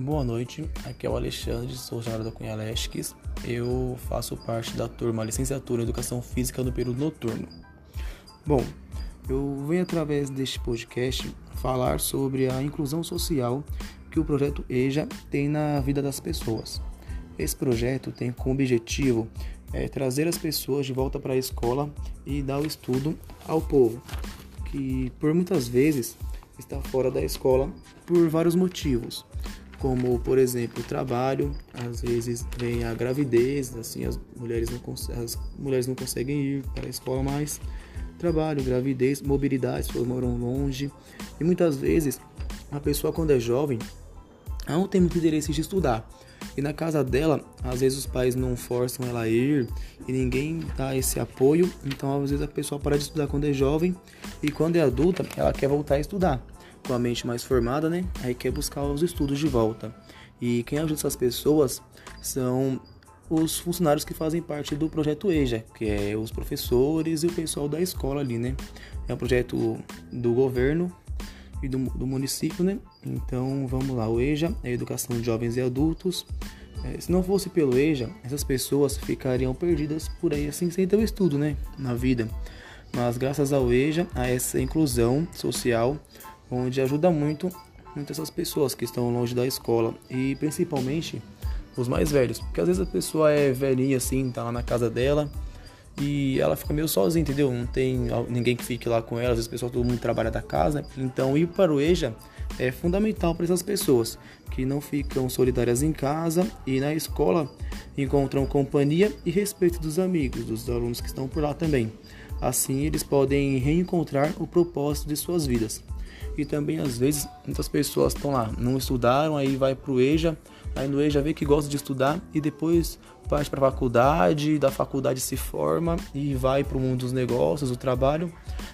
Boa noite, aqui é o Alexandre, sou jornal da Cunha Lesques. Eu faço parte da turma Licenciatura em Educação Física no período noturno. Bom, eu venho através deste podcast falar sobre a inclusão social que o projeto EJA tem na vida das pessoas. Esse projeto tem como objetivo é, trazer as pessoas de volta para a escola e dar o estudo ao povo, que por muitas vezes está fora da escola por vários motivos como por exemplo o trabalho, às vezes vem a gravidez, assim as mulheres não, as mulheres não conseguem ir para a escola mais, trabalho, gravidez, mobilidade, pessoas moram longe. E muitas vezes a pessoa quando é jovem não tem muito interesse de estudar. E na casa dela às vezes os pais não forçam ela a ir e ninguém dá esse apoio, então às vezes a pessoa para de estudar quando é jovem e quando é adulta ela quer voltar a estudar com a mente mais formada, né? Aí quer buscar os estudos de volta. E quem ajuda essas pessoas são os funcionários que fazem parte do projeto EJA, que é os professores e o pessoal da escola ali, né? É um projeto do governo e do, do município, né? Então vamos lá, o EJA é Educação de Jovens e Adultos. É, se não fosse pelo EJA, essas pessoas ficariam perdidas por aí assim sem ter o estudo, né? Na vida. Mas graças ao EJA, a essa inclusão social, onde ajuda muito muitas essas pessoas que estão longe da escola e principalmente os mais velhos, porque às vezes a pessoa é velhinha assim, tá lá na casa dela e ela fica meio sozinha, entendeu? Não tem ninguém que fique lá com ela, às vezes o pessoal todo mundo trabalha da casa, então ir para o EJA é fundamental para essas pessoas que não ficam solidárias em casa e na escola encontram companhia e respeito dos amigos, dos alunos que estão por lá também. Assim, eles podem reencontrar o propósito de suas vidas. E também às vezes muitas pessoas estão lá, não estudaram, aí vai pro EJA, aí no EJA vê que gosta de estudar e depois parte para a faculdade, da faculdade se forma e vai para o mundo dos negócios, do trabalho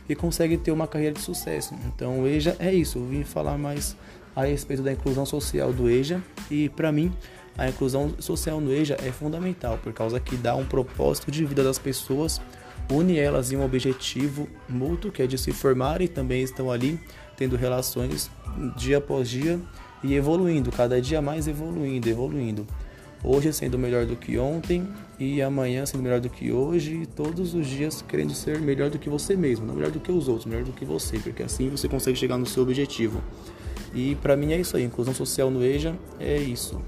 e consegue ter uma carreira de sucesso. Então o EJA é isso, eu vim falar mais a respeito da inclusão social do EJA e para mim a inclusão social no EJA é fundamental por causa que dá um propósito de vida das pessoas, une elas em um objetivo mútuo que é de se formar e também estão ali tendo relações dia após dia e evoluindo, cada dia mais evoluindo, evoluindo. Hoje sendo melhor do que ontem e amanhã sendo melhor do que hoje, e todos os dias querendo ser melhor do que você mesmo, não melhor do que os outros, melhor do que você, porque assim você consegue chegar no seu objetivo. E para mim é isso aí, inclusão social no EJA é isso.